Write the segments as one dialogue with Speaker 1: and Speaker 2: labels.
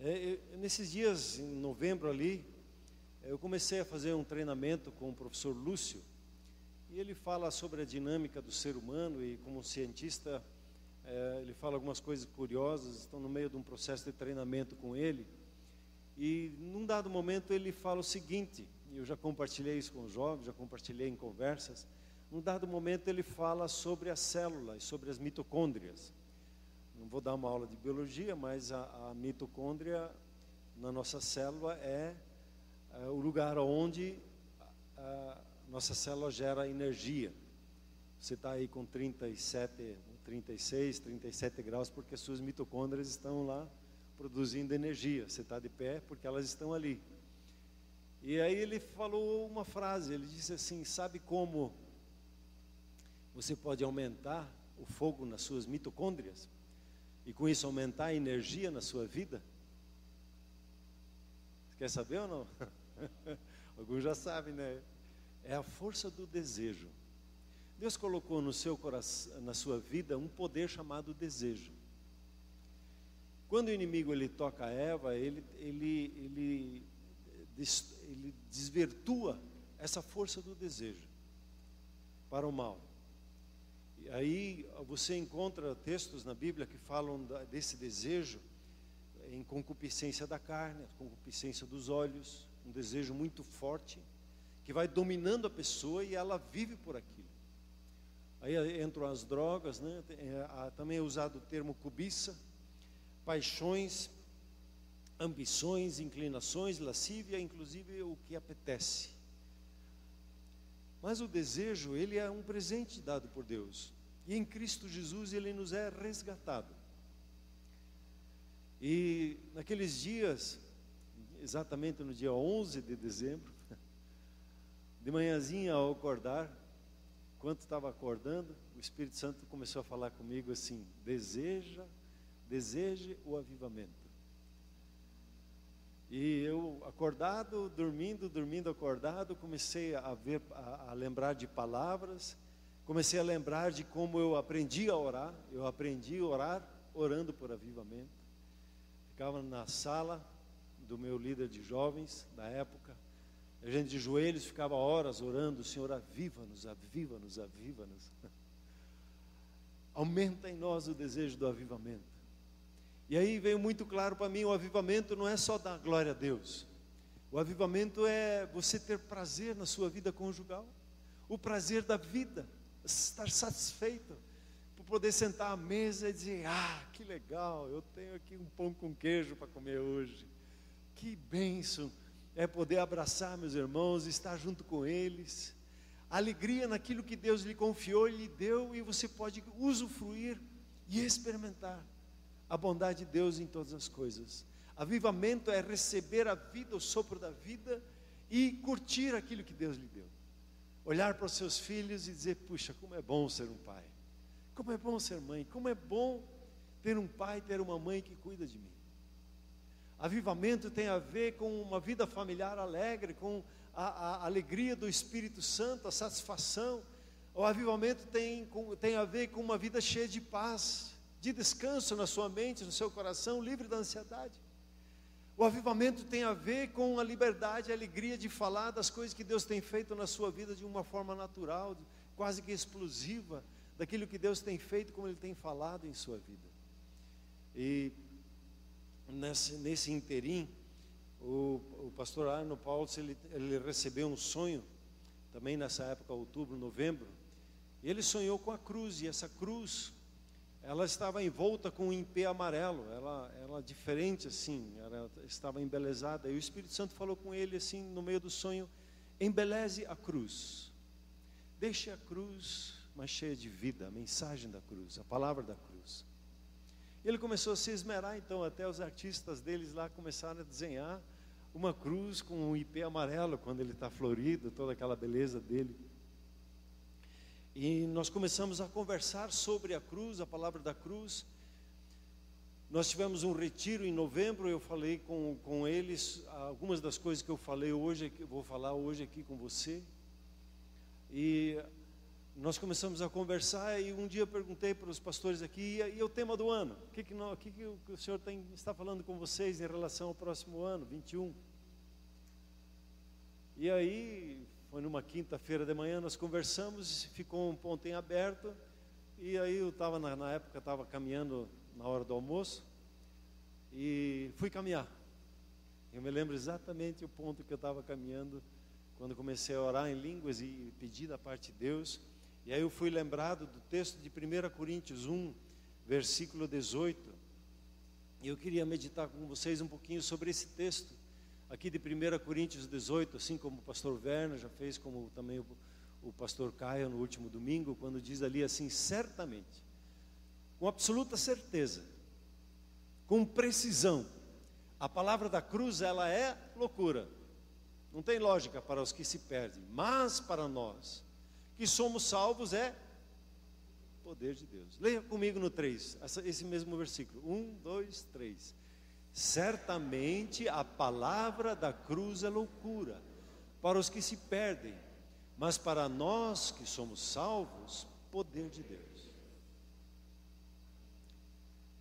Speaker 1: É, eu, nesses dias, em novembro ali, eu comecei a fazer um treinamento com o professor Lúcio, e ele fala sobre a dinâmica do ser humano, e como cientista, é, ele fala algumas coisas curiosas, estão no meio de um processo de treinamento com ele, e num dado momento ele fala o seguinte, eu já compartilhei isso com os jovens, já compartilhei em conversas, num dado momento ele fala sobre a célula e sobre as mitocôndrias. Não vou dar uma aula de biologia, mas a, a mitocôndria na nossa célula é, é o lugar onde a, a nossa célula gera energia. Você está aí com 37, 36, 37 graus porque suas mitocôndrias estão lá produzindo energia. Você está de pé porque elas estão ali. E aí ele falou uma frase, ele disse assim: Sabe como você pode aumentar o fogo nas suas mitocôndrias? E com isso aumentar a energia na sua vida? Quer saber ou não? Alguns já sabem, né? É a força do desejo. Deus colocou no seu coração, na sua vida, um poder chamado desejo. Quando o inimigo ele toca a Eva, ele, ele, ele, ele desvirtua essa força do desejo para o mal. E aí você encontra textos na Bíblia que falam desse desejo em concupiscência da carne, concupiscência dos olhos, um desejo muito forte que vai dominando a pessoa e ela vive por aquilo. Aí entram as drogas, né? É, também é usado o termo cobiça, paixões, ambições, inclinações, lascívia, inclusive o que apetece. Mas o desejo, ele é um presente dado por Deus. E em Cristo Jesus ele nos é resgatado. E naqueles dias, exatamente no dia 11 de dezembro, de manhãzinha ao acordar, enquanto estava acordando, o Espírito Santo começou a falar comigo assim: deseja deseje o avivamento. E eu, acordado, dormindo, dormindo, acordado, comecei a ver, a, a, lembrar de palavras, comecei a lembrar de como eu aprendi a orar. Eu aprendi a orar orando por avivamento. Ficava na sala do meu líder de jovens da época. A gente de joelhos ficava horas orando, Senhor, aviva-nos, aviva-nos, aviva-nos. Aumenta em nós o desejo do avivamento. E aí veio muito claro para mim: o avivamento não é só dar glória a Deus. O avivamento é você ter prazer na sua vida conjugal, o prazer da vida, estar satisfeito, por poder sentar à mesa e dizer: Ah, que legal, eu tenho aqui um pão com queijo para comer hoje. Que bênção é poder abraçar meus irmãos, estar junto com eles. Alegria naquilo que Deus lhe confiou lhe deu, e você pode usufruir e experimentar a bondade de Deus em todas as coisas. Avivamento é receber a vida, o sopro da vida e curtir aquilo que Deus lhe deu. Olhar para os seus filhos e dizer: puxa, como é bom ser um pai, como é bom ser mãe, como é bom ter um pai, ter uma mãe que cuida de mim. Avivamento tem a ver com uma vida familiar alegre, com a, a alegria do Espírito Santo, a satisfação. O avivamento tem, tem a ver com uma vida cheia de paz, de descanso na sua mente, no seu coração, livre da ansiedade. O avivamento tem a ver com a liberdade, a alegria de falar das coisas que Deus tem feito na sua vida de uma forma natural, quase que explosiva, daquilo que Deus tem feito, como Ele tem falado em sua vida. E nesse, nesse interim, o, o pastor Arno Paulo, ele, ele recebeu um sonho, também nessa época, outubro, novembro, e ele sonhou com a cruz, e essa cruz ela estava envolta com um impê amarelo, ela, ela diferente assim, ela estava embelezada. E o Espírito Santo falou com ele assim, no meio do sonho: embeleze a cruz, deixe a cruz mais cheia de vida, a mensagem da cruz, a palavra da cruz. Ele começou a se esmerar, então, até os artistas deles lá começaram a desenhar uma cruz com um IP amarelo, quando ele está florido, toda aquela beleza dele. E nós começamos a conversar sobre a cruz, a palavra da cruz. Nós tivemos um retiro em novembro, eu falei com, com eles algumas das coisas que eu falei hoje, que eu vou falar hoje aqui com você. E nós começamos a conversar e um dia eu perguntei para os pastores aqui, e, e o tema do ano? O que, que, não, o, que, que o senhor tem, está falando com vocês em relação ao próximo ano, 21? E aí, foi numa quinta-feira de manhã, nós conversamos, ficou um ponto em aberto, e aí eu estava, na, na época, estava caminhando na hora do almoço, e fui caminhar. Eu me lembro exatamente o ponto que eu estava caminhando, quando comecei a orar em línguas e pedir da parte de Deus, e aí eu fui lembrado do texto de 1 Coríntios 1, versículo 18, e eu queria meditar com vocês um pouquinho sobre esse texto aqui de 1 Coríntios 18, assim como o pastor Werner já fez, como também o, o pastor Caio no último domingo, quando diz ali assim: certamente, com absoluta certeza, com precisão, a palavra da cruz ela é loucura, não tem lógica para os que se perdem, mas para nós que somos salvos é poder de Deus. Leia comigo no 3, esse mesmo versículo: 1, 2, 3. Certamente a palavra da cruz é loucura para os que se perdem, mas para nós que somos salvos, poder de Deus.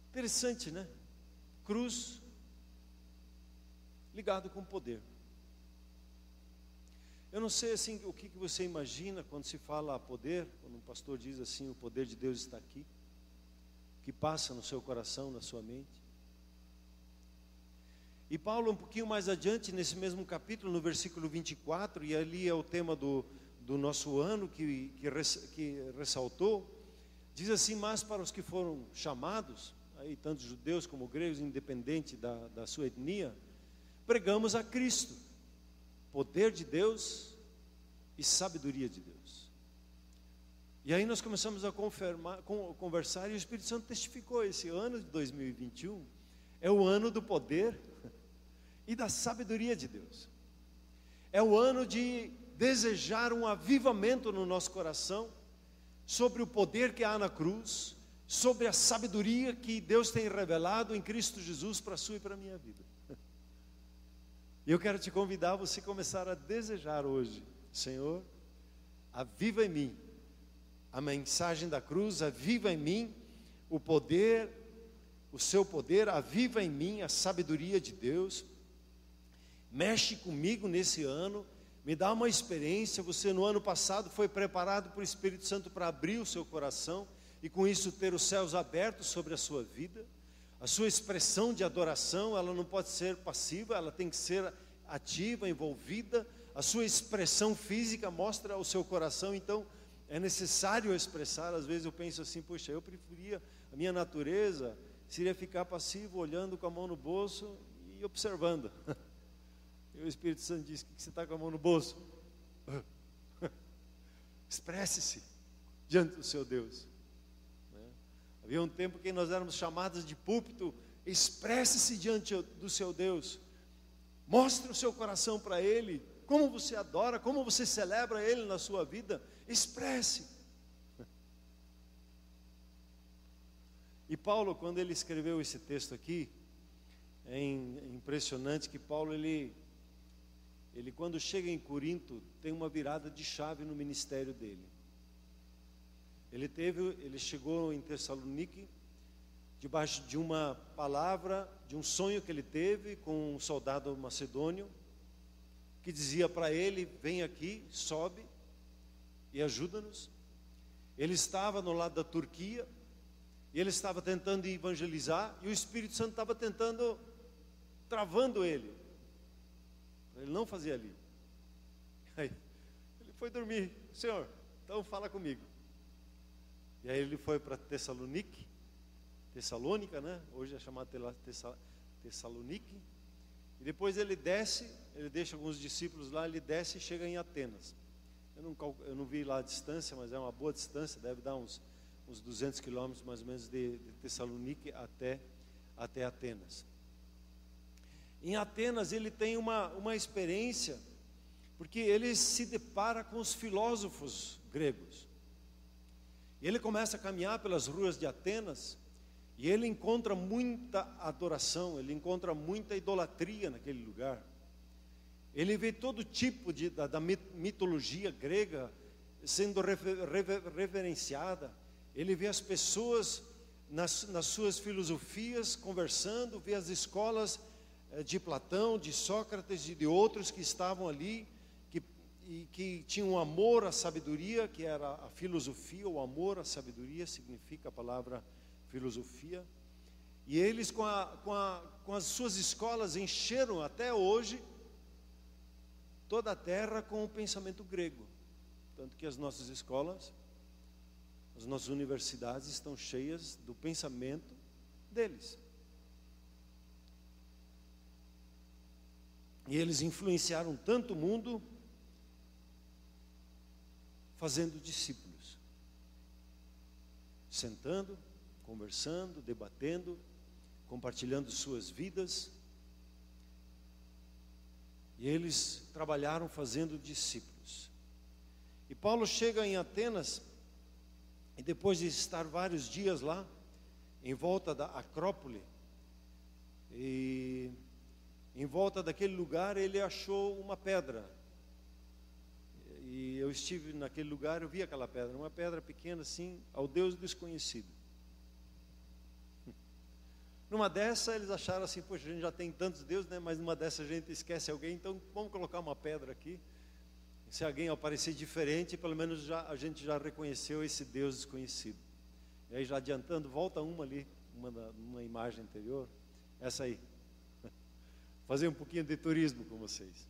Speaker 1: Interessante, né? Cruz ligado com poder. Eu não sei assim o que você imagina quando se fala poder, quando um pastor diz assim, o poder de Deus está aqui, que passa no seu coração, na sua mente. E Paulo, um pouquinho mais adiante, nesse mesmo capítulo, no versículo 24, e ali é o tema do, do nosso ano que, que, que ressaltou, diz assim: Mas para os que foram chamados, aí tanto judeus como gregos, independente da, da sua etnia, pregamos a Cristo, poder de Deus e sabedoria de Deus. E aí nós começamos a confirmar, conversar e o Espírito Santo testificou: esse ano de 2021 é o ano do poder e da sabedoria de Deus. É o ano de desejar um avivamento no nosso coração sobre o poder que há na cruz, sobre a sabedoria que Deus tem revelado em Cristo Jesus para a sua e para a minha vida. Eu quero te convidar a você começar a desejar hoje, Senhor, aviva em mim a mensagem da cruz, aviva em mim o poder, o seu poder, aviva em mim a sabedoria de Deus mexe comigo nesse ano, me dá uma experiência. Você no ano passado foi preparado por Espírito Santo para abrir o seu coração e com isso ter os céus abertos sobre a sua vida. A sua expressão de adoração, ela não pode ser passiva, ela tem que ser ativa, envolvida. A sua expressão física mostra o seu coração, então é necessário expressar. Às vezes eu penso assim, puxa, eu preferia a minha natureza seria ficar passivo, olhando com a mão no bolso e observando. O Espírito Santo diz: que você está com a mão no bolso? Expresse-se diante do seu Deus. Né? Havia um tempo que nós éramos chamados de púlpito, expresse-se diante do seu Deus. Mostre o seu coração para Ele, como você adora, como você celebra Ele na sua vida. Expresse. E Paulo, quando ele escreveu esse texto aqui, é impressionante que Paulo ele ele quando chega em Corinto, tem uma virada de chave no ministério dele. Ele teve, ele chegou em Tessalonique debaixo de uma palavra, de um sonho que ele teve com um soldado macedônio que dizia para ele: "Vem aqui, sobe e ajuda-nos". Ele estava no lado da Turquia e ele estava tentando evangelizar e o Espírito Santo estava tentando travando ele. Ele não fazia ali. Aí, ele foi dormir. Senhor, então fala comigo. E aí ele foi para Tessalonique, Tessalônica, né? Hoje é chamado Tessalonique. E depois ele desce, ele deixa alguns discípulos lá, ele desce e chega em Atenas. Eu não, eu não vi lá a distância, mas é uma boa distância, deve dar uns, uns 200 quilômetros mais ou menos de, de Tessalonique até, até Atenas. Em Atenas ele tem uma, uma experiência, porque ele se depara com os filósofos gregos. Ele começa a caminhar pelas ruas de Atenas e ele encontra muita adoração, ele encontra muita idolatria naquele lugar. Ele vê todo tipo de, da, da mitologia grega sendo rever, rever, reverenciada, ele vê as pessoas nas, nas suas filosofias conversando, vê as escolas de Platão, de Sócrates e de outros que estavam ali, que, e que tinham amor à sabedoria, que era a filosofia, o amor à sabedoria significa a palavra filosofia. E eles, com, a, com, a, com as suas escolas, encheram até hoje toda a terra com o pensamento grego. Tanto que as nossas escolas, as nossas universidades estão cheias do pensamento deles. E eles influenciaram tanto o mundo, fazendo discípulos, sentando, conversando, debatendo, compartilhando suas vidas. E eles trabalharam fazendo discípulos. E Paulo chega em Atenas, e depois de estar vários dias lá, em volta da Acrópole, e em volta daquele lugar ele achou uma pedra. E eu estive naquele lugar, eu vi aquela pedra, uma pedra pequena assim, ao Deus desconhecido. Numa dessa eles acharam assim, poxa, a gente já tem tantos deuses, né? Mas numa dessa a gente esquece alguém, então vamos colocar uma pedra aqui. Se alguém aparecer diferente, pelo menos já, a gente já reconheceu esse Deus desconhecido. E aí já adiantando, volta uma ali, uma, uma imagem anterior, essa aí fazer um pouquinho de turismo com vocês.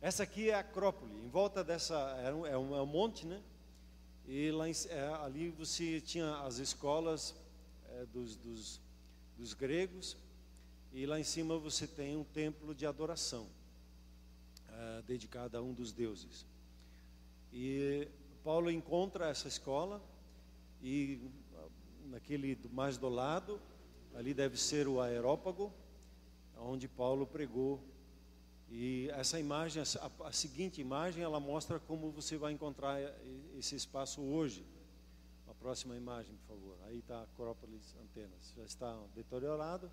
Speaker 1: Essa aqui é a Acrópole, em volta dessa, é um, é um, monte, né? E lá, é, ali você tinha as escolas é, dos, dos, dos gregos, e lá em cima você tem um templo de adoração, é, dedicado a um dos deuses. E Paulo encontra essa escola, e naquele mais do lado, ali deve ser o aerópago, onde Paulo pregou. E essa imagem, a, seguinte imagem, ela mostra como você vai encontrar esse espaço hoje. A próxima imagem, por favor. Aí está a Acrópolis Antenas. Já está deteriorado,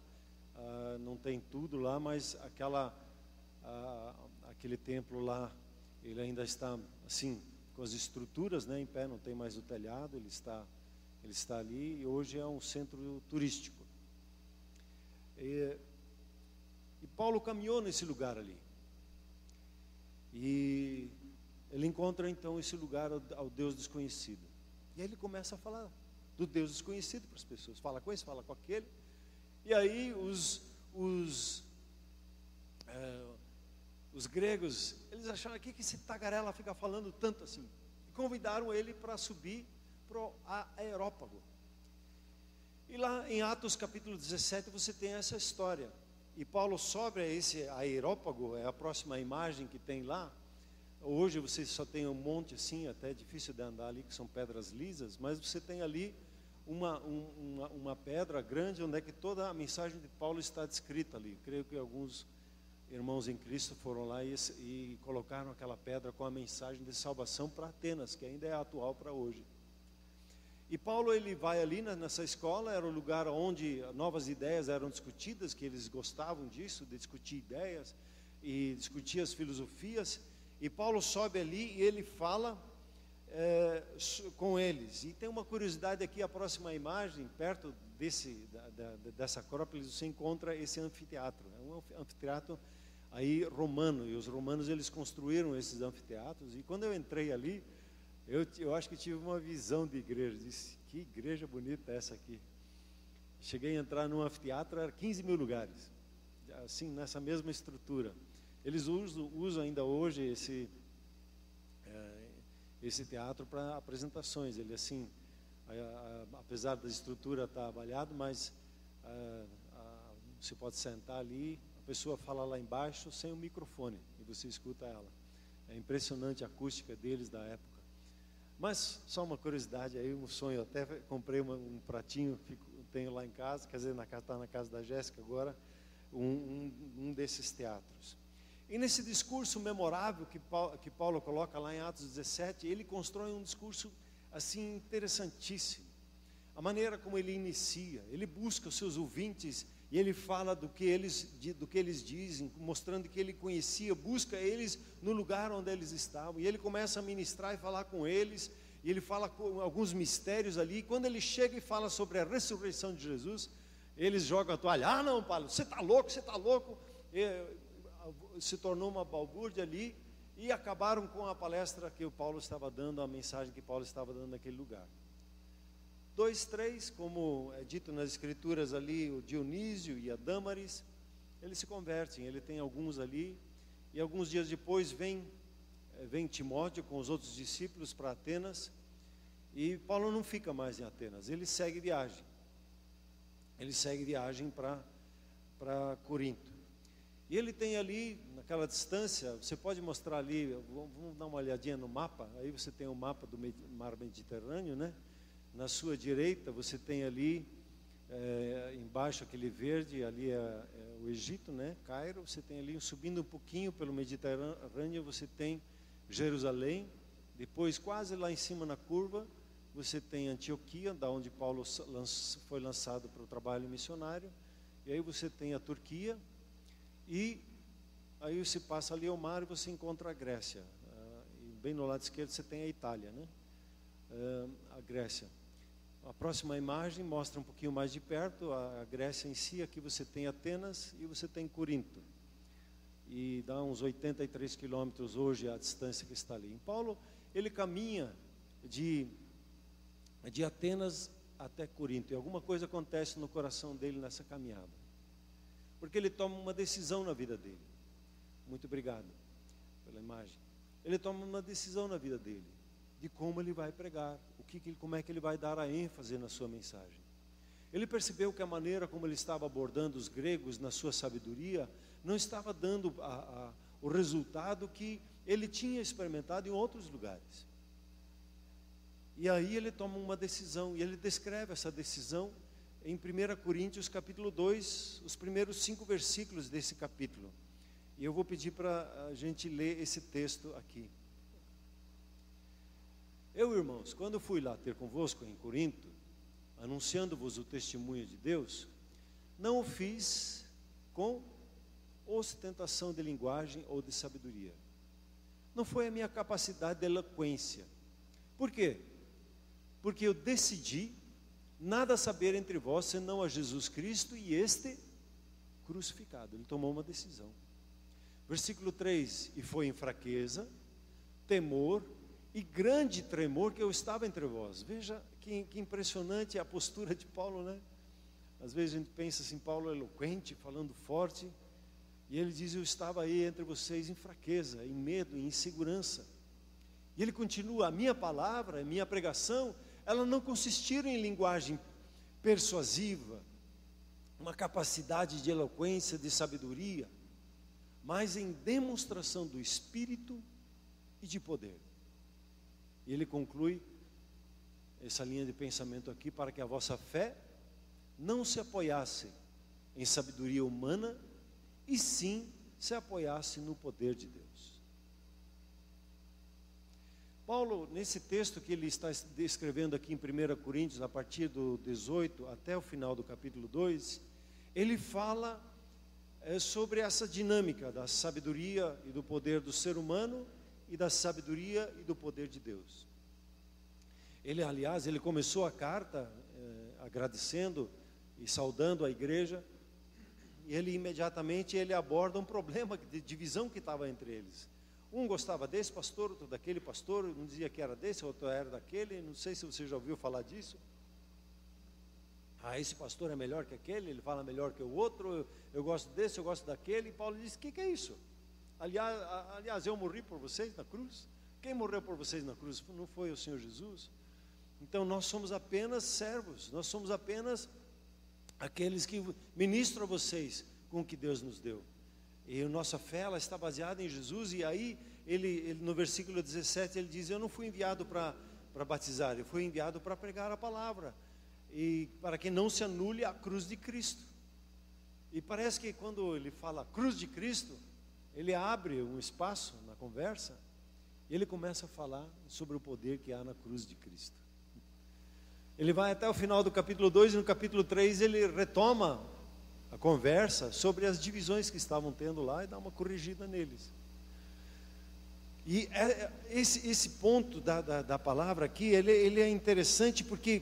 Speaker 1: ah, não tem tudo lá, mas aquela, ah, aquele templo lá, ele ainda está assim, com as estruturas né, em pé, não tem mais o telhado, ele está, ele está ali e hoje é um centro turístico. E, e Paulo caminhou nesse lugar ali. E ele encontra então esse lugar ao, Deus desconhecido. E aí ele começa a falar do Deus desconhecido para as pessoas. Fala com esse, fala com aquele. E aí os, os, é, os gregos, eles acharam aqui que esse tagarela fica falando tanto assim. E convidaram ele para subir para o aerópago. E lá em Atos capítulo 17 você tem essa história. E Paulo sobe a esse aerópago, é a próxima imagem que tem lá. Hoje você só tem um monte assim, até é difícil de andar ali, que são pedras lisas, mas você tem ali uma, um, uma, uma, pedra grande onde é que toda a mensagem de Paulo está descrita ali. Creio que alguns irmãos em Cristo foram lá e, e colocaram aquela pedra com a mensagem de salvação para Atenas, que ainda é atual para hoje. E Paulo ele vai ali nessa escola, era o lugar onde novas ideias eram discutidas, que eles gostavam disso, de discutir ideias e discutir as filosofias. E Paulo sobe ali e ele fala é, com eles. E tem uma curiosidade aqui, a próxima imagem, perto desse, da, da, dessa acrópole, você encontra esse anfiteatro. É um anfiteatro aí romano, e os romanos eles construíram esses anfiteatros. E quando eu entrei ali, eu, eu acho que tive uma visão de igreja. Disse: que igreja bonita essa aqui. Cheguei a entrar num anfiteatro, era 15 mil lugares, assim, nessa mesma estrutura. Eles usam, usam ainda hoje esse, é, esse teatro para apresentações. Ele, assim, a, a, apesar da estrutura estar tá mas a, você pode sentar ali, a pessoa fala lá embaixo sem o microfone e você escuta ela. É impressionante a acústica deles da época. Mas só uma curiosidade aí, um sonho. Eu até comprei uma, um pratinho, fico, tenho lá em casa, quer dizer, na casa está na casa da Jéssica agora, um, um, um, desses teatros. E nesse discurso memorável que Paulo, que Paulo coloca lá em Atos 17, ele constrói um discurso assim interessantíssimo. A maneira como ele inicia, ele busca os seus ouvintes e ele fala do que eles, do que eles dizem, mostrando que ele conhecia, busca eles no lugar onde eles estavam. E ele começa a ministrar e falar com eles, e ele fala alguns mistérios ali. E quando ele chega e fala sobre a ressurreição de Jesus, eles jogam a toalha. Ah, não, Paulo, você está louco, você está louco. E, se tornou uma balbúrdia ali e acabaram com a palestra que o Paulo estava dando, a mensagem que Paulo estava dando naquele lugar. Dois, três, como é dito nas escrituras ali, o Dionísio e a Dâmaris, eles se convertem, ele tem alguns ali, e alguns dias depois vem, eh, vem Timóteo com os outros discípulos para Atenas, e Paulo não fica mais em Atenas, ele segue viagem. Ele segue viagem para Corinto. E ele tem ali, naquela distância, você pode mostrar ali, vamos dar uma olhadinha no mapa, aí você tem o mapa do mar Mediterrâneo, né? Na sua direita você tem ali, é, embaixo aquele verde, ali é, é, o Egito, né? Cairo. Você tem ali, subindo um pouquinho pelo Mediterrâneo, você tem Jerusalém. Depois, quase lá em cima na curva, você tem Antioquia, da onde Paulo foi lançado para o trabalho missionário. E aí você tem a Turquia. E aí você passa ali ao mar e você encontra a Grécia. Ah, e bem no lado esquerdo você tem a Itália, né? Ah, a Grécia. A próxima imagem mostra um pouquinho mais de perto a Grécia em si. Aqui você tem Atenas e você tem Corinto. E dá uns 83 quilômetros hoje a distância que está ali. Em Paulo, ele caminha de, de Atenas até Corinto. E alguma coisa acontece no coração dele nessa caminhada. Porque ele toma uma decisão na vida dele. Muito obrigado pela imagem. Ele toma uma decisão na vida dele de como ele vai pregar, o que, como é que ele vai dar a ênfase na sua mensagem. Ele percebeu que a maneira como ele estava abordando os gregos na sua sabedoria não estava dando a, a, o resultado que ele tinha experimentado em outros lugares. E aí ele toma uma decisão, e ele descreve essa decisão em 1 Coríntios capítulo 2, os primeiros cinco versículos desse capítulo. E eu vou pedir para a gente ler esse texto aqui. Eu, irmãos, quando fui lá ter convosco em Corinto, anunciando-vos o testemunho de Deus, não o fiz com ostentação de linguagem ou de sabedoria. Não foi a minha capacidade de eloquência. Por quê? Porque eu decidi nada saber entre vós senão a Jesus Cristo e este crucificado. Ele tomou uma decisão. Versículo 3: E foi em fraqueza, temor, e grande tremor que eu estava entre vós. Veja que, que, impressionante a postura de Paulo, né? Às vezes a gente pensa assim, Paulo é eloquente, falando forte, e ele diz: Eu estava aí entre vocês em fraqueza, em medo, em insegurança. E ele continua: A minha palavra, a minha pregação, ela não consistiram em linguagem persuasiva, uma capacidade de eloquência, de sabedoria, mas em demonstração do Espírito e de poder. E ele conclui essa linha de pensamento aqui para que a vossa fé não se apoiasse em sabedoria humana, e sim se apoiasse no poder de Deus. Paulo, nesse texto que ele está descrevendo aqui em 1 Coríntios, a partir do 18 até o final do capítulo 2, ele fala é, sobre essa dinâmica da sabedoria e do poder do ser humano e da sabedoria e do poder de Deus. Ele, aliás, ele começou a carta eh, agradecendo e saudando a igreja, e ele imediatamente ele aborda um problema de divisão que estava entre eles. Um gostava desse pastor, outro daquele pastor, um dizia que era desse, outro era daquele, não sei se você já ouviu falar disso. Ah, esse pastor é melhor que aquele, ele fala melhor que o outro, eu, eu gosto desse, eu gosto daquele. E Paulo disse: O que, que é isso? Aliás, aliás, eu morri por vocês na cruz. Quem morreu por vocês na cruz não foi o Senhor Jesus? Então nós somos apenas servos, nós somos apenas aqueles que ministram a vocês com o que Deus nos deu. E a nossa fé ela está baseada em Jesus, e aí ele, ele no versículo 17 ele diz: Eu não fui enviado para batizar, eu fui enviado para pregar a palavra, e para que não se anule a cruz de Cristo. E parece que quando ele fala cruz de Cristo, ele abre um espaço na conversa e ele começa a falar sobre o poder que há na cruz de Cristo. Ele vai até o final do capítulo 2 e no capítulo 3 ele retoma a conversa sobre as divisões que estavam tendo lá e dar uma corrigida neles. E é, é, esse, esse ponto da, da, da palavra aqui, ele, ele, é interessante porque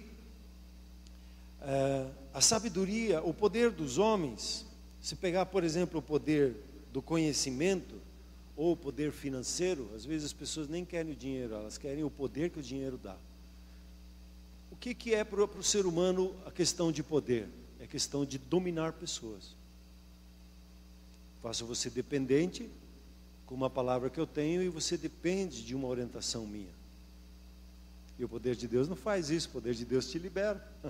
Speaker 1: é, a sabedoria, o poder dos homens, se pegar, por exemplo, o poder do conhecimento ou o poder financeiro, às vezes as pessoas nem querem o dinheiro, elas querem o poder que o dinheiro dá. O que, que é para o ser humano a questão de poder? É questão de dominar pessoas. Faça você dependente com uma palavra que eu tenho e você depende de uma orientação minha. E o poder de Deus não faz isso, o poder de Deus te libera,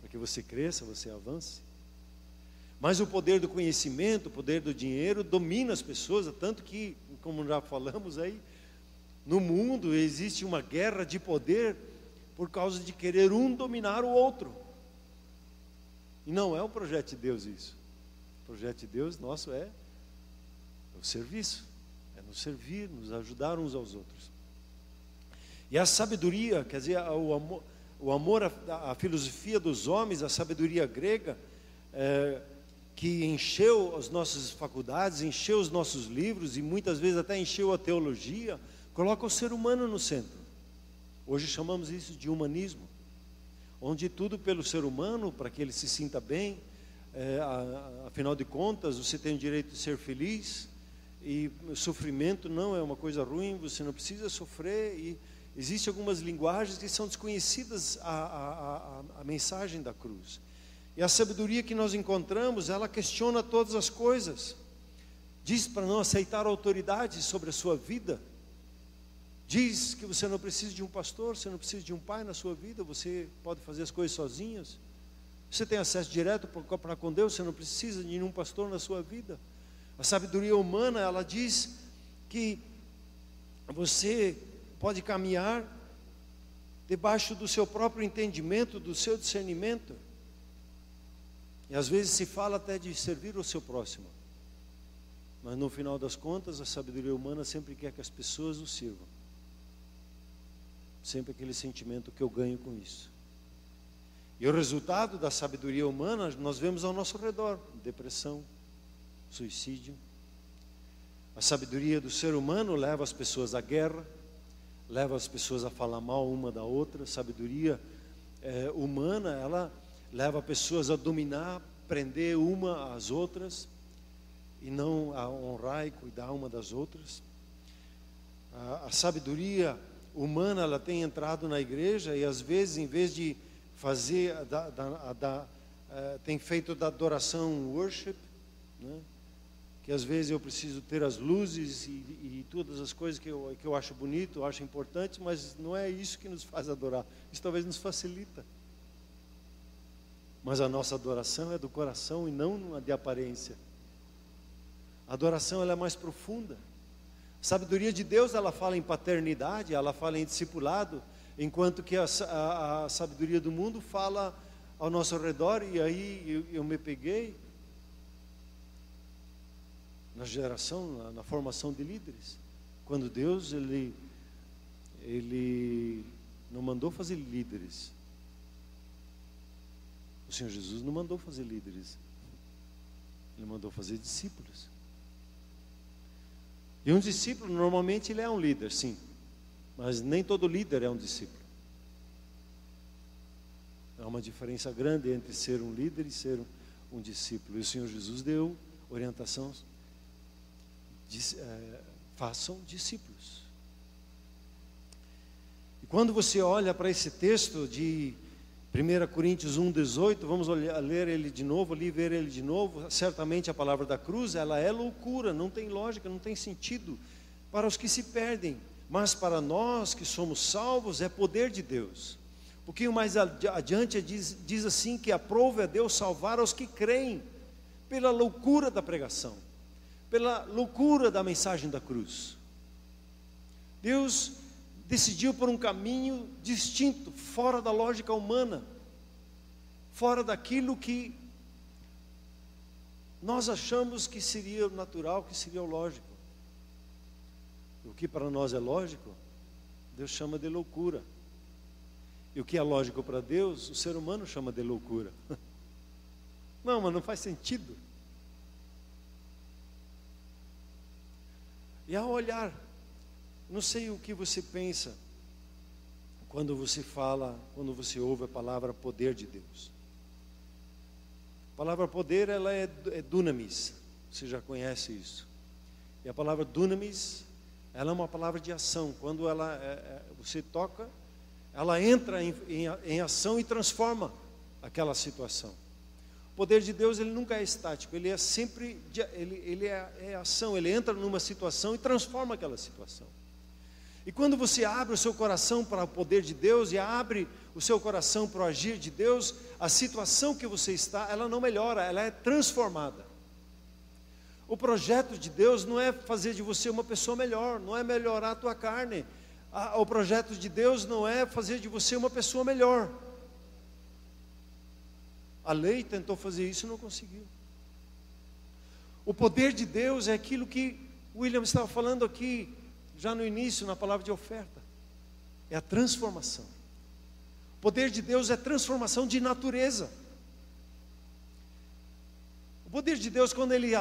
Speaker 1: para que você cresça, você avance. Mas o poder do conhecimento, o poder do dinheiro domina as pessoas, tanto que, como já falamos aí, no mundo existe uma guerra de poder por causa de querer um dominar o outro. E não é o projeto de Deus isso. O projeto de Deus nosso é o serviço nos servir, nos ajudar uns aos outros. E a sabedoria, quer dizer, o amor, o amor a filosofia dos homens, a sabedoria grega, é, que encheu as nossas faculdades, encheu os nossos livros e muitas vezes até encheu a teologia, coloca o ser humano no centro. Hoje chamamos isso de humanismo, onde tudo pelo ser humano, para que ele se sinta bem, é, afinal de contas, você tem o direito de ser feliz, e sofrimento não é uma coisa ruim, você não precisa sofrer. E existem algumas linguagens que são desconhecidas a, a mensagem da cruz. E a sabedoria que nós encontramos, ela questiona todas as coisas. Diz para não aceitar autoridade sobre a sua vida. Diz que você não precisa de um pastor, você não precisa de um pai na sua vida, você pode fazer as coisas sozinhos. Você tem acesso direto para com Deus, você não precisa de nenhum pastor na sua vida. A sabedoria humana, ela diz que você pode caminhar debaixo do seu próprio entendimento, do seu discernimento. E às vezes se fala até de servir o seu próximo. Mas no final das contas, a sabedoria humana sempre quer que as pessoas o sirvam. Sempre aquele sentimento que eu ganho com isso. E o resultado da sabedoria humana nós vemos ao nosso redor: depressão, suicídio. A sabedoria do ser humano leva as pessoas à guerra, leva as pessoas a falar mal uma da outra. A sabedoria é, humana, ela leva pessoas a dominar, prender uma às outras e não a honrar e cuidar uma das outras. A, a sabedoria humana, ela tem entrado na igreja e às vezes, em vez de fazer, da, da, da, é, tem feito da adoração worship, né? que às vezes eu preciso ter as luzes e, e, todas as coisas que eu, que eu acho bonito, eu acho importante, mas não é isso que nos faz adorar. Isso talvez nos facilita. Mas a nossa adoração é do coração e não de aparência. A adoração ela é mais profunda. A sabedoria de Deus ela fala em paternidade, ela fala em discipulado, enquanto que a, a, a sabedoria do mundo fala ao nosso redor. E aí eu, eu me peguei na geração, na, na formação de líderes. Quando Deus ele ele não mandou fazer líderes. Senhor Jesus não mandou fazer líderes. Ele mandou fazer discípulos. E um discípulo, normalmente, ele é um líder, sim. Mas nem todo líder é um discípulo. Há uma diferença grande entre ser um líder e ser um, discípulo. E o Senhor Jesus deu orientação é, façam discípulos. E quando você olha para esse texto de 1 Coríntios 1,18, vamos olhar, ler ele de novo, ali ver ele de novo. Certamente a palavra da cruz, ela é loucura, não tem lógica, não tem sentido para os que se perdem, mas para nós que somos salvos é poder de Deus. Um pouquinho mais adiante diz, diz assim que aprove a Deus salvar os que creem pela loucura da pregação pela loucura da mensagem da cruz. Deus decidiu por um caminho distinto, fora da lógica humana, fora daquilo que nós achamos que seria natural, que seria o lógico. O que para nós é lógico, Deus chama de loucura. E o que é lógico para Deus, o ser humano chama de loucura. Não, mas não faz sentido. E ao olhar, não sei o que você pensa quando você fala, quando você ouve a palavra poder de Deus. A palavra poder, ela é, é dunamis, você já conhece isso. E a palavra dunamis, ela é uma palavra de ação. Quando ela, é, é, você toca, ela entra em, em, em ação e transforma aquela situação. O poder de Deus ele nunca é estático, ele é sempre ele, ele é, é ação, ele entra numa situação e transforma aquela situação. E quando você abre o seu coração para o poder de Deus e abre o seu coração para o agir de Deus, a situação que você está, ela não melhora, ela é transformada. O projeto de Deus não é fazer de você uma pessoa melhor, não é melhorar a tua carne. O projeto de Deus não é fazer de você uma pessoa melhor. A lei tentou fazer isso e não conseguiu. O poder de Deus é aquilo que William estava falando aqui, já no início, na palavra de oferta. É a transformação. O poder de Deus é transformação de natureza. O poder de Deus, quando Ele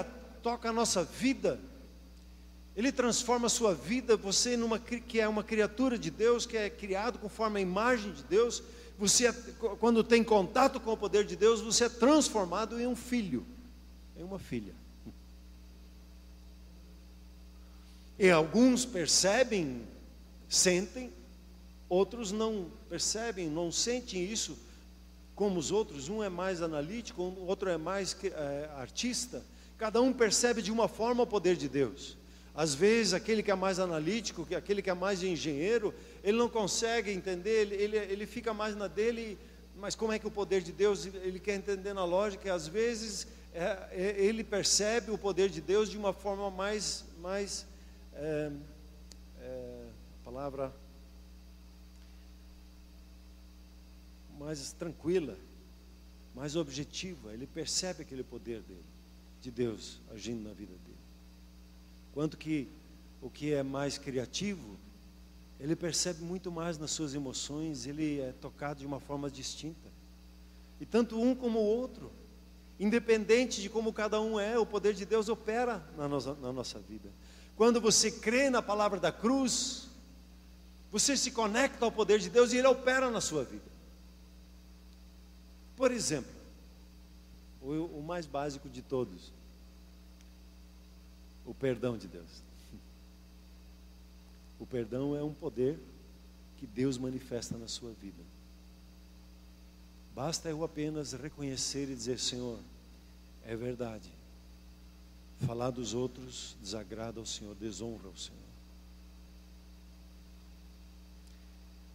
Speaker 1: toca a nossa vida, Ele transforma a sua vida, você numa, que é uma criatura de Deus, que é criado conforme a imagem de Deus, você, é, quando tem contato com o poder de Deus, você é transformado em um filho, em uma filha. E alguns percebem, sentem, outros não percebem, não sentem isso como os outros. Um é mais analítico, outro é mais é, artista. Cada um percebe de uma forma o poder de Deus. Às vezes, aquele que é mais analítico, aquele que é mais engenheiro, ele não consegue entender, ele, ele, ele fica mais na dele, mas como é que o poder de Deus, ele quer entender na lógica, e às vezes é, é, ele percebe o poder de Deus de uma forma mais, mais é, é, a palavra mais tranquila, mais objetiva, ele percebe aquele poder dele, de Deus agindo na vida dele. Quanto que o que é mais criativo, ele percebe muito mais nas suas emoções, ele é tocado de uma forma distinta. E tanto um como o outro, independente de como cada um é, o poder de Deus opera na nossa, na nossa vida. Quando você crê na palavra da cruz, você se conecta ao poder de Deus e ele opera na sua vida. Por exemplo, o, mais básico de todos, o perdão de Deus. O perdão é um poder que Deus manifesta na sua vida. Basta eu apenas reconhecer e dizer: Senhor, é verdade. Falar dos outros desagrada ao Senhor, desonra ao Senhor.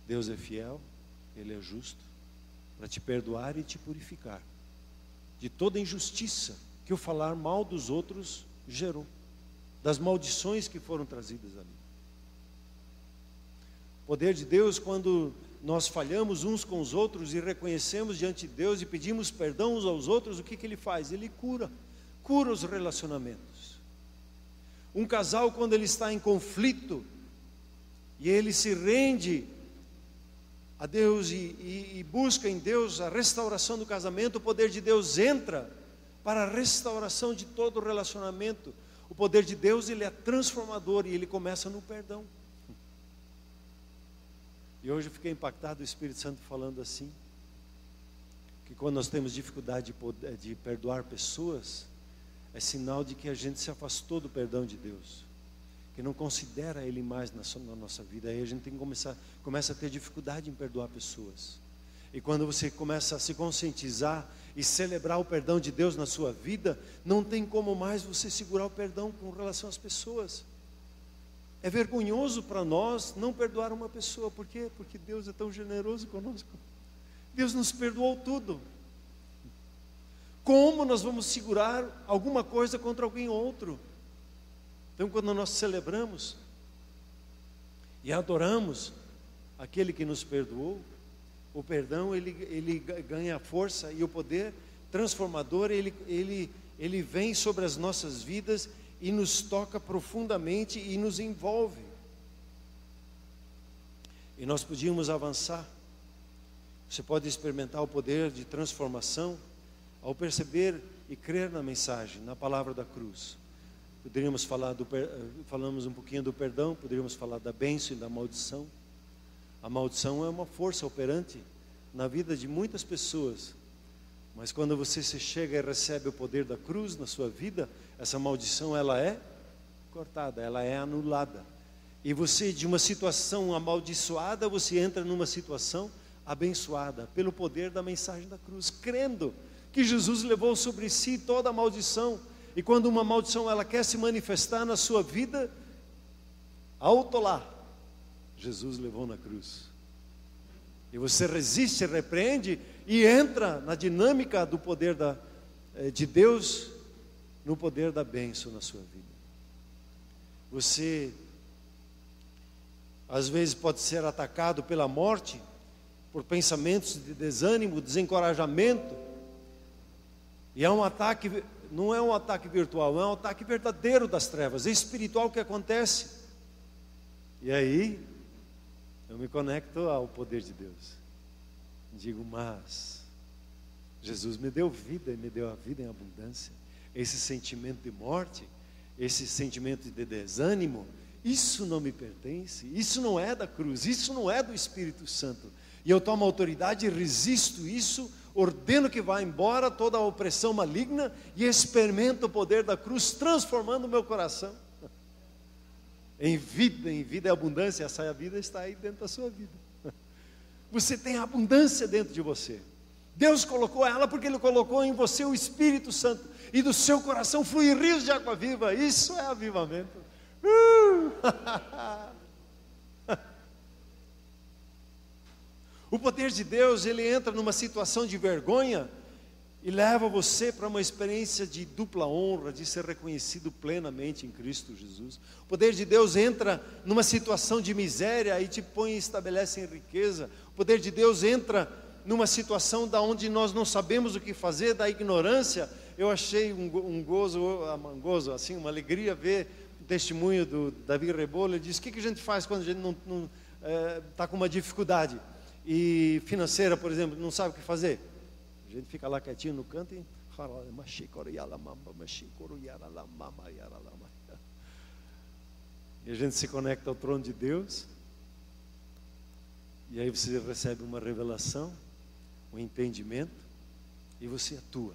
Speaker 1: Deus é fiel, Ele é justo, para te perdoar e te purificar de toda injustiça que o falar mal dos outros gerou das maldições que foram trazidas ali. O poder de Deus, quando nós falhamos uns com os outros e reconhecemos diante de Deus e pedimos perdão uns aos outros, o que, que Ele faz? Ele cura, cura os relacionamentos. Um casal, quando ele está em conflito e ele se rende a Deus e, e, e busca em Deus a restauração do casamento, o poder de Deus entra para a restauração de todo o relacionamento o poder de Deus ele é transformador e ele começa no perdão. E hoje eu fiquei impactado o Espírito Santo falando assim, que quando nós temos dificuldade de, poder, de perdoar pessoas, é sinal de que a gente se afastou do perdão de Deus, que não considera Ele mais na, na nossa vida. Aí a gente tem que começar, começa a ter dificuldade em perdoar pessoas. E quando você começa a se conscientizar e celebrar o perdão de Deus na sua vida, não tem como mais você segurar o perdão com relação às pessoas. É vergonhoso para nós não perdoar uma pessoa, por quê? Porque Deus é tão generoso conosco. Deus nos perdoou tudo. Como nós vamos segurar alguma coisa contra alguém outro? Então, quando nós celebramos e adoramos aquele que nos perdoou, o perdão ele, ele ganha força e o poder transformador ele, ele, ele vem sobre as nossas vidas e nos toca profundamente e nos envolve. E nós podíamos avançar. Você pode experimentar o poder de transformação ao perceber e crer na mensagem, na palavra da cruz. Poderíamos falar do, falamos um pouquinho do perdão, poderíamos falar da bênção e da maldição. A maldição é uma força operante na vida de muitas pessoas. Mas quando você se chega e recebe o poder da cruz na sua vida, essa maldição ela é cortada, ela é anulada. E você de uma situação amaldiçoada, você entra numa situação abençoada pelo poder da mensagem da cruz, crendo que Jesus levou sobre si toda a maldição. E quando uma maldição ela quer se manifestar na sua vida, alto lá, Jesus levou na cruz. E você resiste, repreende e entra na dinâmica do poder da, eh, de Deus, no poder da bênção na sua vida. Você, às vezes, pode ser atacado pela morte, por pensamentos de desânimo, desencorajamento. E é um ataque, não é um ataque virtual, é um ataque verdadeiro das trevas, é espiritual que acontece. E aí, eu me conecto ao poder de Deus. Digo, mas Jesus me deu vida e me deu a vida em abundância. Esse sentimento de morte, esse sentimento de desânimo, isso não me pertence, isso não é da cruz, isso não é do Espírito Santo. E eu tomo autoridade e resisto isso, ordeno que vá embora toda a opressão maligna e experimento o poder da cruz transformando o meu coração em vida, em vida e abundância. Essa vida está aí dentro da sua vida. Você tem abundância dentro de você. Deus colocou ela porque Ele colocou em você o Espírito Santo e do seu coração flui rios de água viva. Isso é avivamento. Uh! o poder de Deus, ele entra numa situação de vergonha e leva você para uma experiência de dupla honra, de ser reconhecido plenamente em Cristo Jesus. O poder de Deus entra numa situação de miséria e te põe e estabelece em riqueza. O poder de Deus entra numa situação da onde nós não sabemos o que fazer, da ignorância. Eu achei um, gozo, um gozo, assim, uma alegria ver o testemunho do Davi Rebolo. Ele disse: o que, que a gente faz quando a gente não está é, tá com uma dificuldade e financeira, por exemplo, não sabe o que fazer? A gente fica lá quietinho no canto e. E a gente se conecta ao trono de Deus. E aí você recebe uma revelação, um entendimento, e você atua.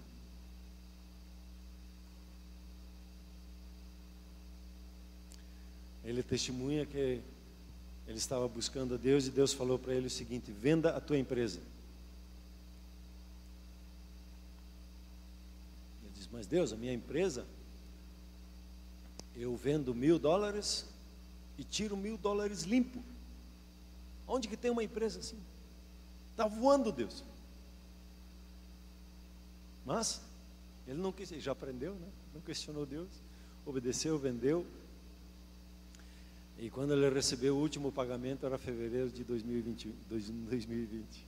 Speaker 1: Ele testemunha que ele estava buscando a Deus e Deus falou para ele o seguinte: venda a tua empresa. Mas Deus, a minha empresa, eu vendo mil dólares e tiro mil dólares limpo. Onde que tem uma empresa assim? Está voando Deus. Mas ele não quis, ele já aprendeu, né? não questionou Deus, obedeceu, vendeu. E quando ele recebeu o último pagamento era fevereiro de 2020. 2020.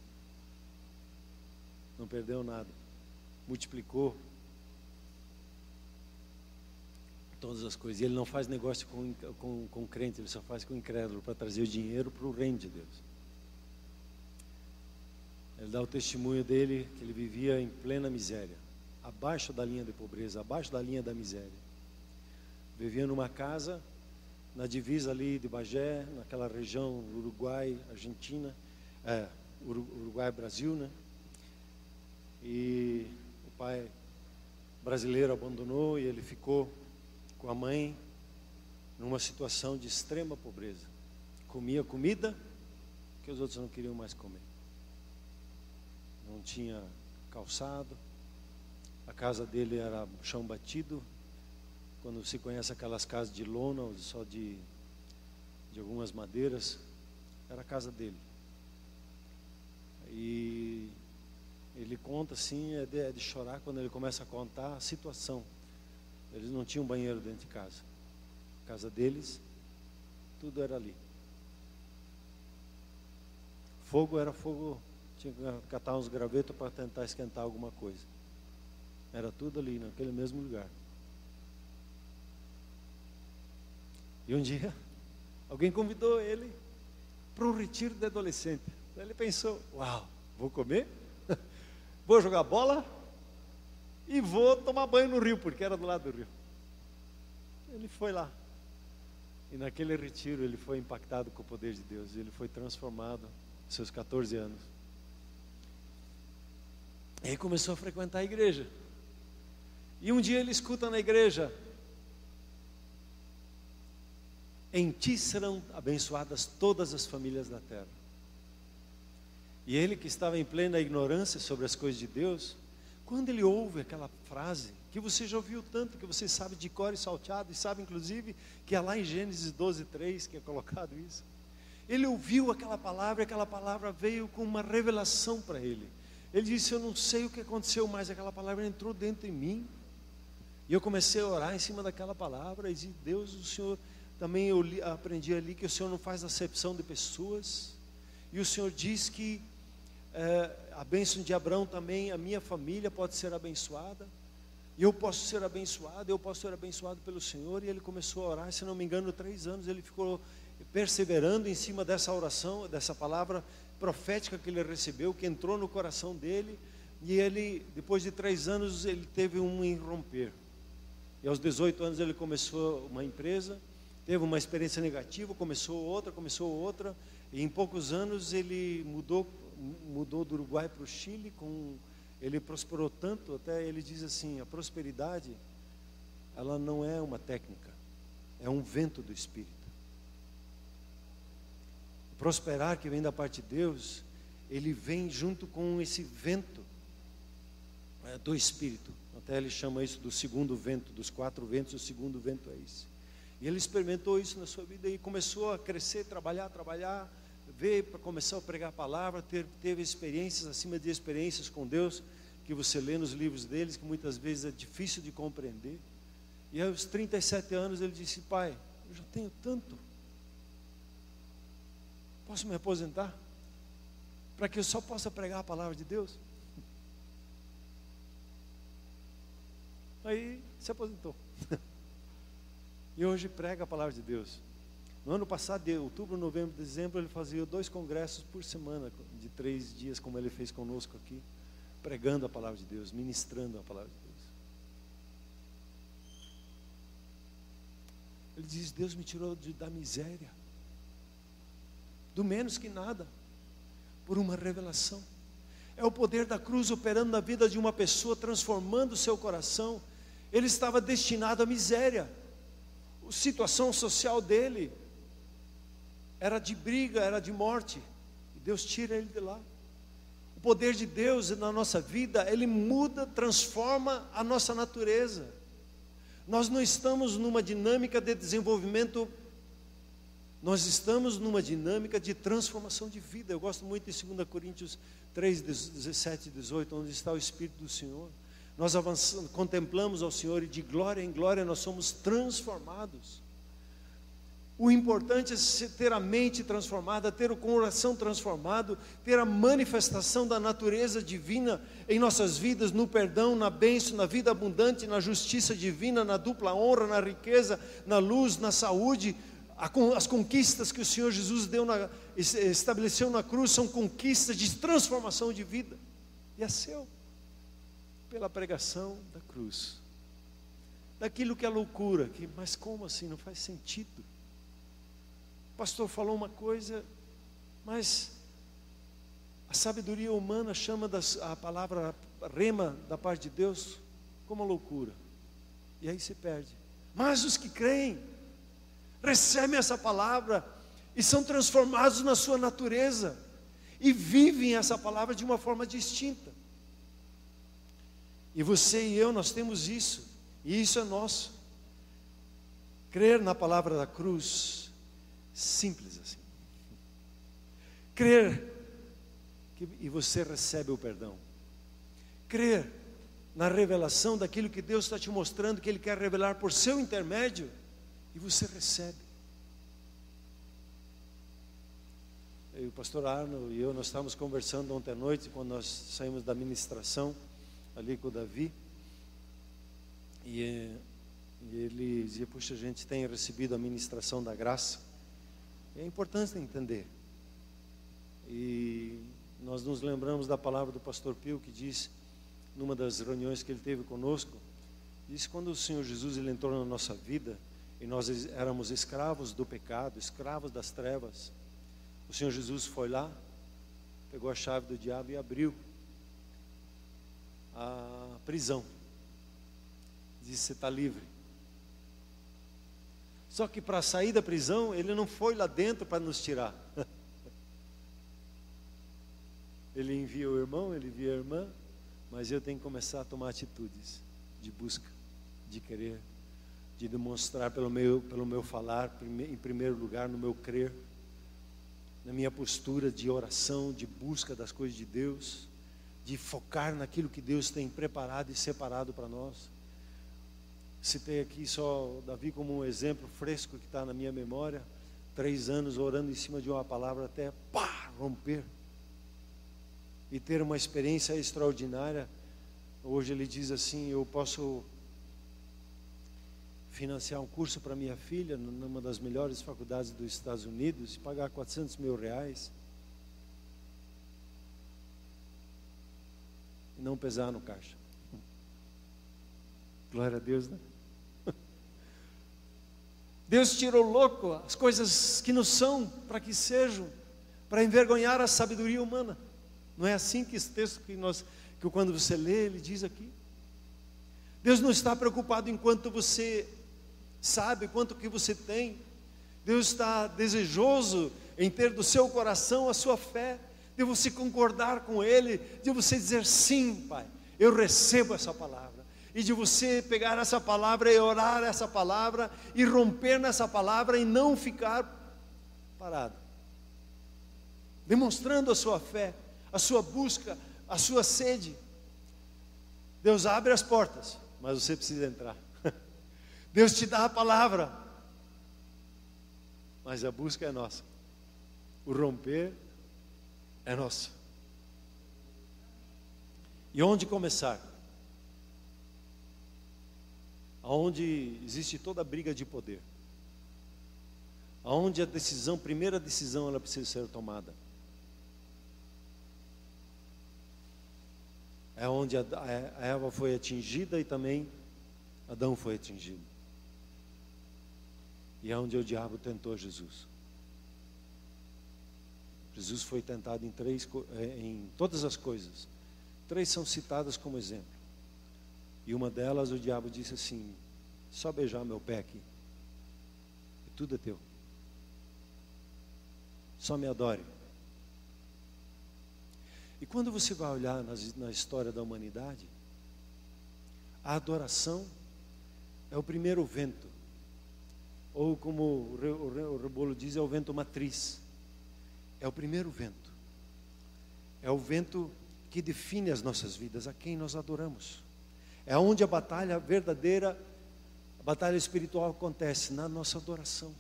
Speaker 1: Não perdeu nada. Multiplicou todas as coisas. E ele não faz negócio com, com, com crente, ele só faz com incrédulo para trazer o dinheiro para o reino de Deus. Ele dá o testemunho dele que ele vivia em plena miséria, abaixo da linha de pobreza, abaixo da linha da miséria. Vivia numa casa na divisa ali de Bagé, naquela região Uruguai, Argentina, é, Uruguai, Brasil, né? E o pai brasileiro abandonou e ele ficou com a mãe numa situação de extrema pobreza. Comia comida que os outros não queriam mais comer. Não tinha calçado. A casa dele era chão batido. Quando se conhece aquelas casas de lona, ou só de, de algumas madeiras, era a casa dele. E ele conta assim, é de, é de chorar quando ele começa a contar a situação eles não tinham banheiro dentro de casa. A casa deles, tudo era ali. Fogo era fogo, tinha que catar uns gravetos para tentar esquentar alguma coisa. Era tudo ali, naquele mesmo lugar. E um dia, alguém convidou ele para um retiro de adolescente. Ele pensou: Uau, vou comer? vou jogar bola? e vou tomar banho no rio, porque era do lado do rio. Ele foi lá. E naquele retiro ele foi impactado com o poder de Deus. Ele foi transformado aos seus 14 anos. E aí começou a frequentar a igreja. E um dia ele escuta na igreja: Em ti serão abençoadas todas as famílias da terra. E ele que estava em plena ignorância sobre as coisas de Deus, quando ele ouve aquela frase, que você já ouviu tanto, que você sabe de cor e salteado, e sabe inclusive que é lá em Gênesis 12, 3 que é colocado isso. Ele ouviu aquela palavra, e aquela palavra veio com uma revelação para ele. Ele disse: Eu não sei o que aconteceu, mas aquela palavra entrou dentro de mim. E eu comecei a orar em cima daquela palavra, e disse: Deus, o Senhor, também eu li, aprendi ali que o Senhor não faz acepção de pessoas. E o Senhor diz que é, a bênção de Abraão também, a minha família pode ser abençoada. E eu posso ser abençoado, eu posso ser abençoado pelo Senhor. E ele começou a orar, se não me engano, três anos. Ele ficou perseverando em cima dessa oração, dessa palavra profética que ele recebeu, que entrou no coração dele. E ele, depois de três anos, ele teve um irromper. E aos 18 anos ele começou uma empresa, teve uma experiência negativa, começou outra, começou outra. E em poucos anos ele mudou, mudou do Uruguai para o Chile com ele prosperou tanto, até ele diz assim: a prosperidade, ela não é uma técnica, é um vento do Espírito. Prosperar que vem da parte de Deus, ele vem junto com esse vento é, do Espírito. Até ele chama isso do segundo vento, dos quatro ventos, o segundo vento é esse. E ele experimentou isso na sua vida e começou a crescer, trabalhar, trabalhar veio para começar a pregar a palavra, ter, teve experiências acima de experiências com Deus, que você lê nos livros deles, que muitas vezes é difícil de compreender. E aos 37 anos ele disse: Pai, eu já tenho tanto, posso me aposentar? Para que eu só possa pregar a palavra de Deus? Aí se aposentou. e hoje prega a palavra de Deus. No ano passado, de outubro, novembro, dezembro, ele fazia dois congressos por semana, de três dias, como ele fez conosco aqui, pregando a palavra de Deus, ministrando a palavra de Deus. Ele diz: Deus me tirou de, da miséria, do menos que nada, por uma revelação. É o poder da cruz operando na vida de uma pessoa, transformando o seu coração. Ele estava destinado à miséria, situação social dele era de briga, era de morte. E Deus tira ele de lá. O poder de Deus na nossa vida, ele muda, transforma a nossa natureza. Nós não estamos numa dinâmica de desenvolvimento, nós estamos numa dinâmica de transformação de vida. Eu gosto muito de 2 Coríntios 3, 17 e 18, onde está o Espírito do Senhor. Nós avançamos, contemplamos ao Senhor e de glória em glória nós somos transformados. O importante é ter a mente transformada, ter o coração transformado, ter a manifestação da natureza divina em nossas vidas, no perdão, na bênção, na vida abundante, na justiça divina, na dupla honra, na riqueza, na luz, na saúde. As conquistas que o Senhor Jesus deu na, estabeleceu na cruz são conquistas de transformação de vida. E é seu, pela pregação da cruz. Daquilo que é loucura, que, mas como assim? Não faz sentido o pastor falou uma coisa, mas a sabedoria humana chama das, a palavra rema da parte de Deus como loucura. E aí se perde. Mas os que creem, recebem essa palavra e são transformados na sua natureza e vivem essa palavra de uma forma distinta. E você e eu, nós temos isso, e isso é nosso. Crer na palavra da cruz Simples assim. Crer que, e você recebe o perdão. Crer na revelação daquilo que Deus está te mostrando, que Ele quer revelar por seu intermédio, e você recebe. O pastor Arno e eu, nós estávamos conversando ontem à noite, quando nós saímos da ministração, ali com o Davi, e, e ele dizia: Puxa, a gente tem recebido a ministração da graça, é importante entender. E nós nos lembramos da palavra do pastor Pio que diz: numa das reuniões que ele teve conosco, disse quando o Senhor Jesus ele entrou na nossa vida e nós éramos escravos do pecado, escravos das trevas. O Senhor Jesus foi lá, pegou a chave do diabo e abriu a prisão. Disse: Você está livre. Só que para sair da prisão, ele não foi lá dentro para nos tirar. ele envia o irmão, ele envia a irmã, mas eu tenho que começar a tomar atitudes de busca, de querer, de demonstrar pelo meu, pelo meu falar, em primeiro lugar, no meu crer, na minha postura de oração, de busca das coisas de Deus, de focar naquilo que Deus tem preparado e separado para nós. Citei aqui só Davi como um exemplo fresco que está na minha memória. Três anos orando em cima de uma palavra até pá, romper. E ter uma experiência extraordinária. Hoje ele diz assim: Eu posso financiar um curso para minha filha numa das melhores faculdades dos Estados Unidos e pagar 400 mil reais. E não pesar no caixa. Glória a Deus, né? Deus tirou louco as coisas que não são para que sejam, para envergonhar a sabedoria humana. Não é assim que esse texto que nós, que quando você lê, ele diz aqui. Deus não está preocupado enquanto você sabe quanto que você tem. Deus está desejoso em ter do seu coração a sua fé, de você concordar com Ele, de você dizer sim, Pai, eu recebo essa palavra. E de você pegar essa palavra e orar essa palavra e romper nessa palavra e não ficar parado. Demonstrando a sua fé, a sua busca, a sua sede. Deus abre as portas, mas você precisa entrar. Deus te dá a palavra, mas a busca é nossa. O romper é nosso. E onde começar? Aonde existe toda a briga de poder. Aonde a decisão, primeira decisão, ela precisa ser tomada. É onde a Eva foi atingida e também Adão foi atingido. E é onde o diabo tentou Jesus. Jesus foi tentado em três, é, em todas as coisas. Três são citadas como exemplo. E uma delas o diabo disse assim: só beijar meu pé aqui. E tudo é teu. Só me adore. E quando você vai olhar nas, na história da humanidade, a adoração é o primeiro vento ou como o Rebolo diz, é o vento matriz. É o primeiro vento. É o vento que define as nossas vidas, a quem nós adoramos. É onde a batalha verdadeira, a batalha espiritual acontece, na nossa adoração.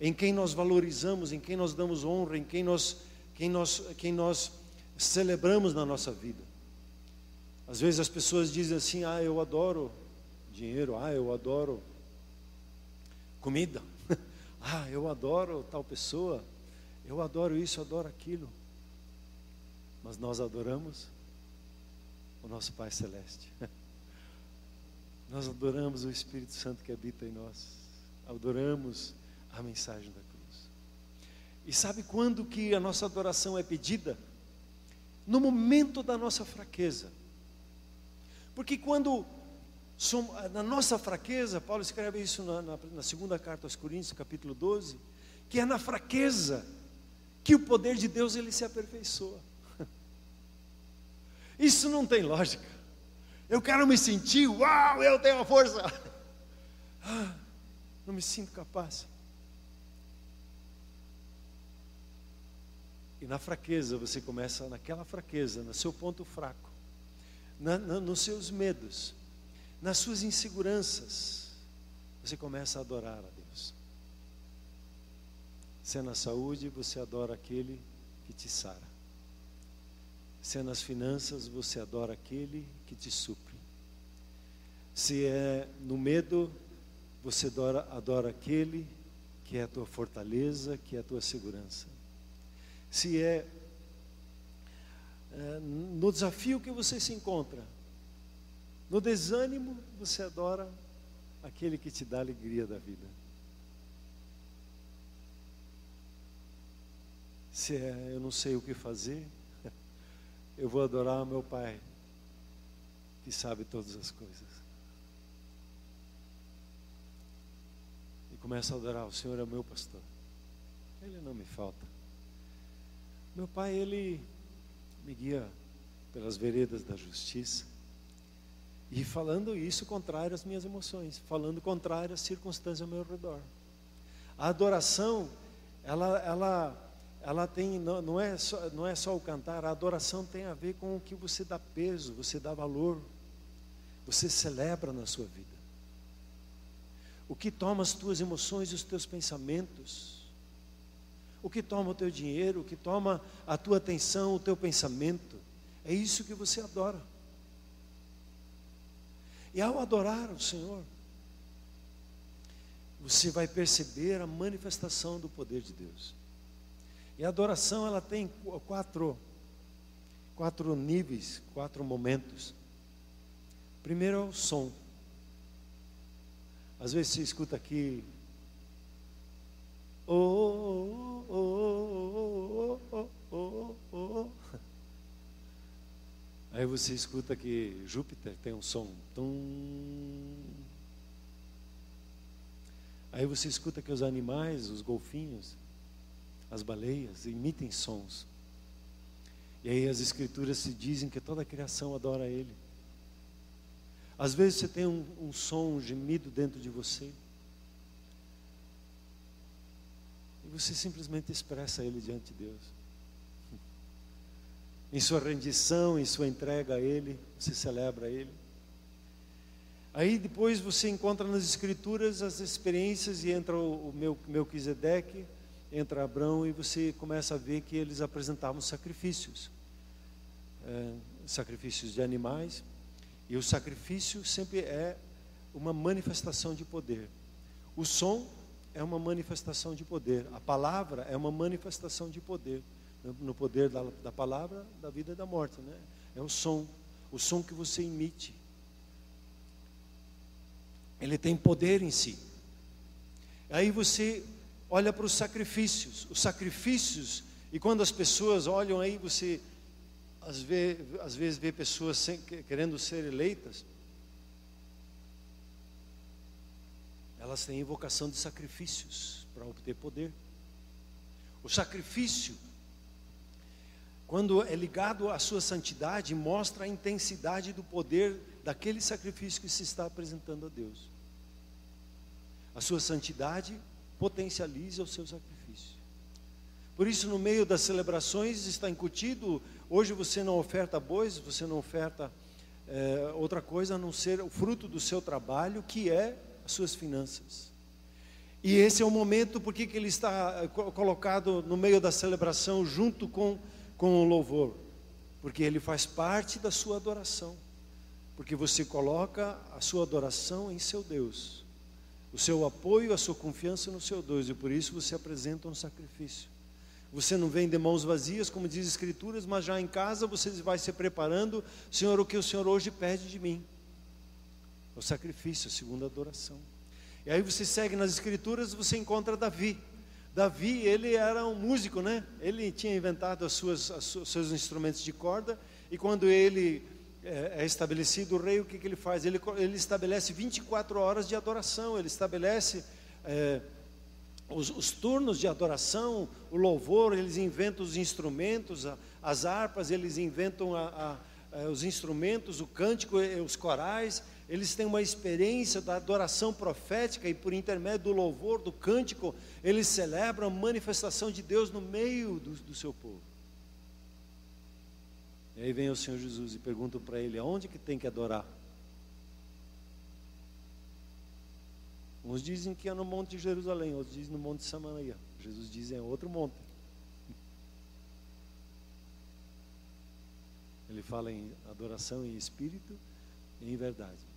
Speaker 1: Em quem nós valorizamos, em quem nós damos honra, em quem nós, quem nós, quem nós celebramos na nossa vida. Às vezes as pessoas dizem assim: ah, eu adoro dinheiro, ah, eu adoro comida. ah, eu adoro tal pessoa, eu adoro isso, adoro aquilo. Mas nós adoramos o nosso Pai Celeste. nós adoramos o Espírito Santo que habita em nós. Adoramos a mensagem da cruz. E sabe quando que a nossa adoração é pedida? No momento da nossa fraqueza. Porque quando ah, na nossa fraqueza, Paulo escreve isso na, na, na, segunda carta aos Coríntios, capítulo 12, que é na fraqueza que o poder de Deus ele se aperfeiçoa. Isso não tem lógica. Eu quero me sentir, uau, eu tenho a força. Ah, não me sinto capaz. E na fraqueza, você começa naquela fraqueza, no seu ponto fraco, na, na, nos seus medos, nas suas inseguranças, você começa a adorar a Deus. Se é na saúde, você adora aquele que te sara. Se é nas finanças, você adora aquele que te supre. Se é no medo, você adora, adora aquele que é a tua fortaleza, que é a tua segurança. Se é é, no desafio que você se encontra, no desânimo, você adora aquele que te dá a alegria da vida. Se é, eu não sei o que fazer, eu vou adorar meu Pai, que sabe todas as coisas. E começo a adorar, o Senhor é meu pastor. Ele não me falta. Meu Pai, Ele me guia pelas veredas da justiça. E falando isso contrário às minhas emoções, falando contrário às circunstâncias ao meu redor. A adoração, ela, ela, ela tem, não, não, é só, não é só o cantar, a adoração tem a ver com o que você dá peso, você dá valor, você celebra na sua vida. O que toma as tuas emoções e os teus pensamentos, o que toma o teu dinheiro, o que toma a tua atenção, o teu pensamento, é isso que você adora. E ao adorar o Senhor, você vai perceber a manifestação do poder de Deus. E a adoração ela tem quatro quatro níveis, quatro momentos. Primeiro é o som. Às vezes você escuta aqui. Aí você escuta que Júpiter tem um som. Tum. Aí você escuta que os animais, os golfinhos, as baleias emitem sons. E aí as escrituras se dizem que toda a criação adora Ele. Às vezes você tem um, um som, um gemido dentro de você. E você simplesmente expressa Ele diante de Deus em sua rendição, em sua entrega a Ele, você celebra Ele. Aí depois você encontra nas Escrituras as experiências e entra o, meu Melquisedeque, entra Abraão e você começa a ver que eles apresentavam sacrifícios, é, sacrifícios de animais. E o sacrifício sempre é uma manifestação de poder. O som é uma manifestação de poder. A palavra é uma manifestação de poder no poder da, da palavra, da vida e da morte, né? É o som, o som que você emite. Ele tem poder em si. Aí você olha para os sacrifícios, os sacrifícios, e quando as pessoas olham aí, você às vezes, às vezes vê pessoas sem, querendo ser eleitas, elas têm invocação de sacrifícios para obter poder. O sacrifício quando é ligado à sua santidade, mostra a intensidade do poder daquele sacrifício que se está apresentando a Deus. A sua santidade potencializa o seu sacrifício. Por isso, no meio das celebrações está incutido. Hoje você não oferta bois, você não oferta é, outra coisa a não ser o fruto do seu trabalho, que é as suas finanças. E esse é o momento porque que ele está eh, colocado no meio da celebração, junto com com o louvor, porque ele faz parte da sua adoração, porque você coloca a sua adoração em seu Deus, o seu apoio, a sua confiança no seu Deus, e por isso você apresenta um sacrifício. Você não vem de mãos vazias, como diz as Escrituras, mas já em casa você vai se preparando, Senhor, o que o Senhor hoje pede de mim? O sacrifício, a segunda adoração. E aí você segue nas Escrituras, você encontra Davi. Davi, ele era um músico, né? Ele tinha inventado as suas, os seus instrumentos de corda, e quando ele é, é estabelecido o rei, o que, que ele faz? Ele, ele estabelece 24 horas de adoração, ele estabelece é, os, os, turnos de adoração, o louvor, eles inventam os instrumentos, a, as harpas, eles inventam a, a, os instrumentos, o cântico, os corais, eles têm uma experiência da adoração profética e por intermédio do louvor, do cântico, eles celebram a manifestação de Deus no meio do, do seu povo. E aí vem o Senhor Jesus e pergunta para ele: aonde que tem que adorar? Uns dizem que é no Monte de Jerusalém, outros dizem no Monte de Samaria. Jesus diz é outro monte. Ele fala em adoração em espírito e em verdade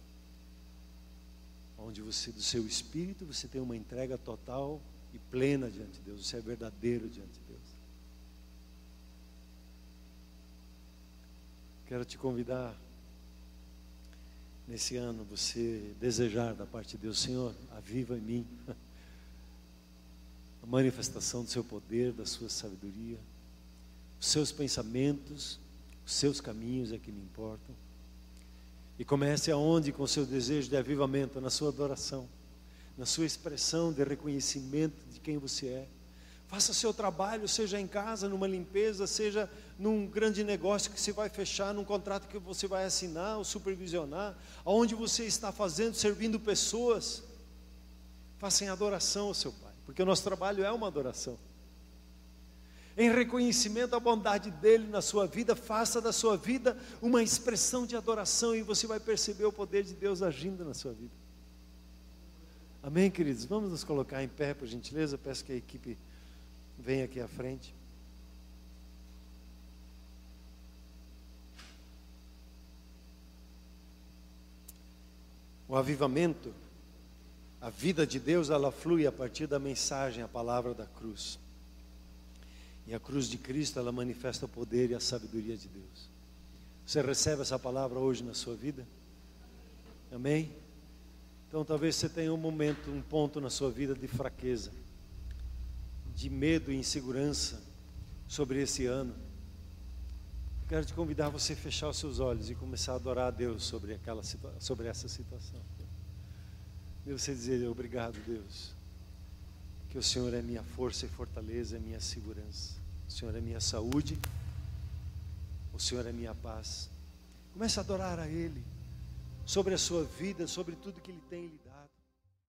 Speaker 1: onde você, do seu espírito, você tem uma entrega total e plena diante de Deus, você é verdadeiro diante de Deus. Quero te convidar nesse ano você desejar da parte de Deus, Senhor, aviva em mim a manifestação do seu poder, da sua sabedoria, os seus pensamentos, os seus caminhos é que me importam. E comece aonde com o seu desejo de avivamento, na sua adoração, na sua expressão de reconhecimento de quem você é. Faça seu trabalho, seja em casa, numa limpeza, seja num grande negócio que você vai fechar, num contrato que você vai assinar ou supervisionar, aonde você está fazendo, servindo pessoas. Faça em adoração ao seu Pai, porque o nosso trabalho é uma adoração. Em reconhecimento da bondade dele na sua vida, faça da sua vida uma expressão de adoração e você vai perceber o poder de Deus agindo na sua vida. Amém, queridos? Vamos nos colocar em pé, por gentileza. Peço que a equipe venha aqui à frente. O avivamento, a vida de Deus, ela flui a partir da mensagem, a palavra da cruz. E a cruz de Cristo, ela manifesta o poder e a sabedoria de Deus. Você recebe essa palavra hoje na sua vida? Amém? Então talvez você tenha um momento, um ponto na sua vida de fraqueza, de medo e insegurança sobre esse ano. Eu quero te convidar a você fechar os seus olhos e começar a adorar a Deus sobre, aquela, sobre essa situação. E você dizer, obrigado Deus que o Senhor é minha força e fortaleza, é minha segurança. O Senhor é minha saúde. O Senhor é minha paz. Comece a adorar a Ele sobre a sua vida, sobre tudo que Ele tem dado.